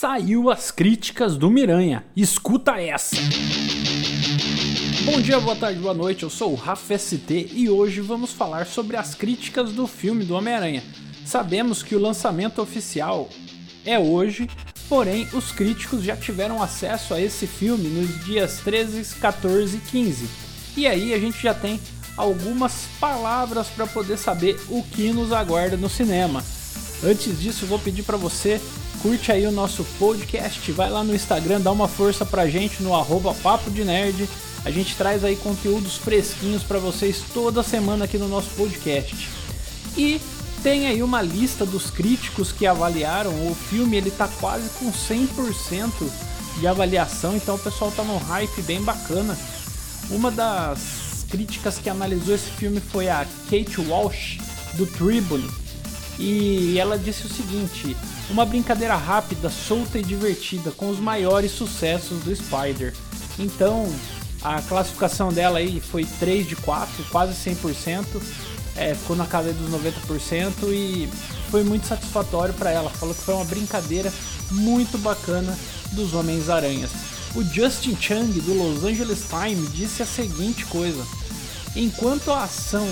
Saiu as críticas do Miranha. Escuta essa. Bom dia, boa tarde, boa noite. Eu sou o Rafa ST e hoje vamos falar sobre as críticas do filme do Homem-Aranha. Sabemos que o lançamento oficial é hoje, porém os críticos já tiveram acesso a esse filme nos dias 13, 14 e 15. E aí a gente já tem algumas palavras para poder saber o que nos aguarda no cinema. Antes disso, vou pedir para você curte aí o nosso podcast, vai lá no Instagram, dá uma força pra gente no arroba Papo de Nerd. A gente traz aí conteúdos fresquinhos para vocês toda semana aqui no nosso podcast. E tem aí uma lista dos críticos que avaliaram o filme, ele tá quase com 100% de avaliação, então o pessoal tá num hype bem bacana. Uma das críticas que analisou esse filme foi a Kate Walsh do Tribune. E ela disse o seguinte: uma brincadeira rápida, solta e divertida com os maiores sucessos do Spider. Então, a classificação dela aí foi 3 de 4, quase 100%, é, ficou na casa dos 90% e foi muito satisfatório para ela. Falou que foi uma brincadeira muito bacana dos Homens-Aranhas. O Justin Chang do Los Angeles Times disse a seguinte coisa: enquanto a ação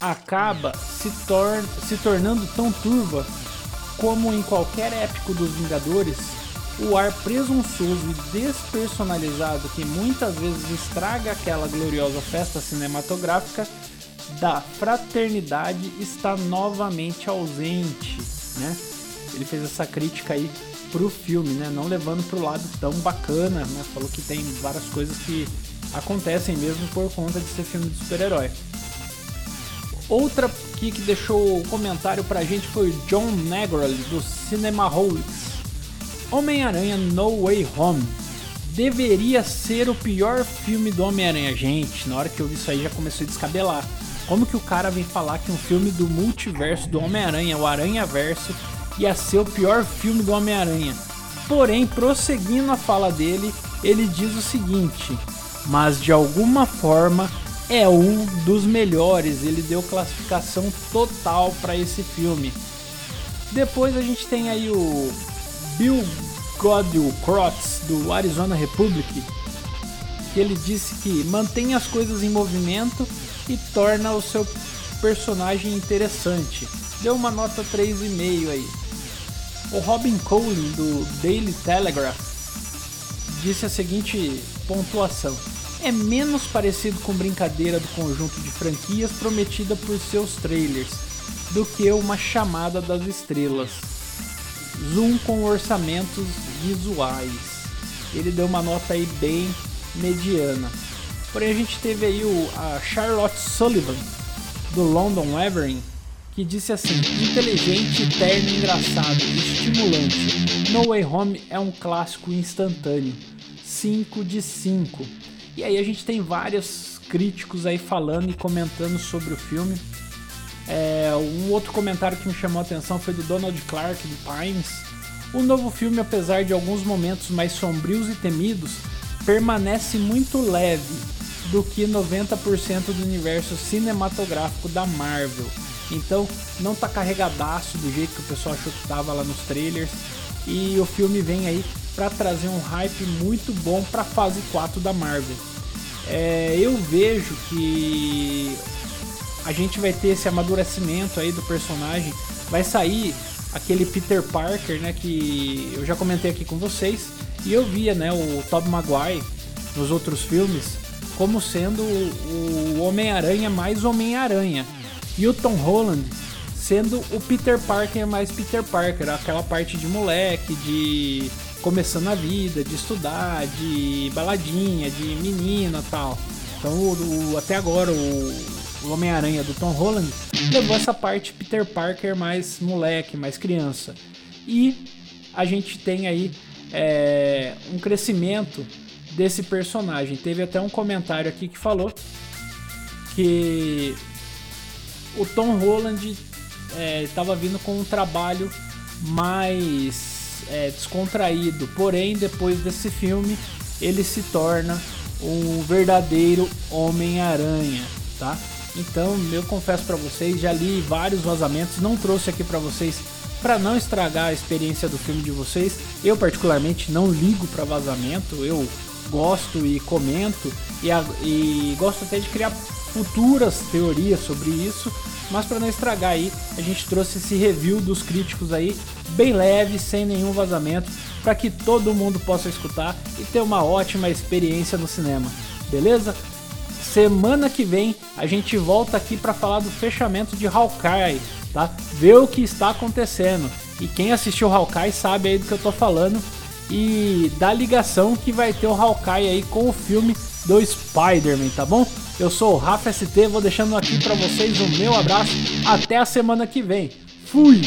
acaba se, tor se tornando tão turva como em qualquer épico dos Vingadores, o ar presunçoso e despersonalizado que muitas vezes estraga aquela gloriosa festa cinematográfica da fraternidade está novamente ausente, né? Ele fez essa crítica aí pro filme, né? Não levando pro lado tão bacana, né? Falou que tem várias coisas que acontecem mesmo por conta de ser filme de super-herói. Outra aqui que deixou comentário pra gente foi o John Negroli do Cinemaholics. Homem-Aranha No Way Home deveria ser o pior filme do Homem-Aranha. Gente, na hora que eu vi isso aí já começou a descabelar. Como que o cara vem falar que um filme do multiverso do Homem-Aranha, o Aranha Verso, ia ser o pior filme do Homem-Aranha? Porém, prosseguindo a fala dele, ele diz o seguinte: mas de alguma forma é um dos melhores. Ele deu classificação total para esse filme. Depois a gente tem aí o Bill Godwin Crotts do Arizona Republic, que ele disse que mantém as coisas em movimento e torna o seu personagem interessante. Deu uma nota 3,5 aí. O Robin Cole do Daily Telegraph disse a seguinte pontuação: é menos parecido com brincadeira do conjunto de franquias prometida por seus trailers do que uma chamada das estrelas. Zoom com orçamentos visuais. Ele deu uma nota aí bem mediana. Porém a gente teve aí o, a Charlotte Sullivan do London Evering que disse assim: inteligente, terno, engraçado, estimulante. No Way Home é um clássico instantâneo. 5 de 5. E aí a gente tem vários críticos aí falando e comentando sobre o filme. É, um outro comentário que me chamou a atenção foi do Donald Clark do Times. O novo filme, apesar de alguns momentos mais sombrios e temidos, permanece muito leve do que 90% do universo cinematográfico da Marvel. Então não tá carregadaço do jeito que o pessoal achou que tava lá nos trailers. E o filme vem aí para trazer um hype muito bom para a fase 4 da Marvel. É, eu vejo que a gente vai ter esse amadurecimento aí do personagem, vai sair aquele Peter Parker, né, que eu já comentei aqui com vocês, e eu via, né, o Tobey Maguire nos outros filmes como sendo o Homem-Aranha mais Homem-Aranha. E o Tom Holland sendo o Peter Parker mais Peter Parker, aquela parte de moleque, de começando a vida, de estudar, de baladinha, de menina tal. Então, o, o, até agora, o, o Homem-Aranha do Tom Holland levou essa parte Peter Parker mais moleque, mais criança. E a gente tem aí é, um crescimento desse personagem. Teve até um comentário aqui que falou que o Tom Holland estava é, vindo com um trabalho mais é, descontraído, porém depois desse filme ele se torna um verdadeiro Homem-Aranha, tá? Então, eu confesso para vocês, já li vários vazamentos, não trouxe aqui para vocês para não estragar a experiência do filme de vocês. Eu particularmente não ligo para vazamento, eu gosto e comento e, e gosto até de criar futuras teorias sobre isso, mas para não estragar aí, a gente trouxe esse review dos críticos aí, bem leve, sem nenhum vazamento, para que todo mundo possa escutar e ter uma ótima experiência no cinema. Beleza? Semana que vem a gente volta aqui para falar do fechamento de Hawkeye, tá? Ver o que está acontecendo. E quem assistiu Hawkeye sabe aí do que eu tô falando e da ligação que vai ter o Hawkeye aí com o filme do Spider-Man, tá bom? Eu sou o Rafa ST, vou deixando aqui para vocês o meu abraço. Até a semana que vem. Fui!